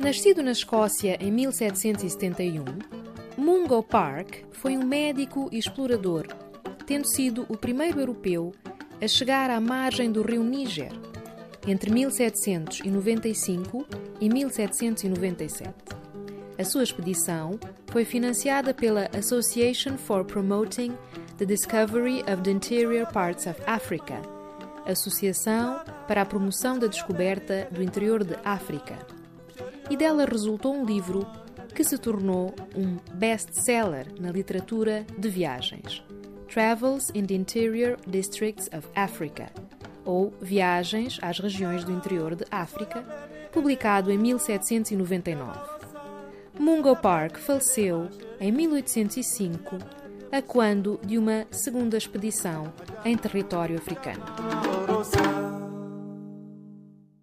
Nascido na Escócia em 1771, Mungo Park foi um médico e explorador, tendo sido o primeiro europeu a chegar à margem do rio Níger entre 1795 e 1797. A sua expedição foi financiada pela Association for Promoting the Discovery of the Interior Parts of Africa, Associação para a Promoção da Descoberta do Interior de África. E dela resultou um livro que se tornou um best-seller na literatura de viagens. Travels in the Interior Districts of Africa, ou Viagens às Regiões do Interior de África, publicado em 1799. Mungo Park faleceu em 1805, a quando de uma segunda expedição em território africano.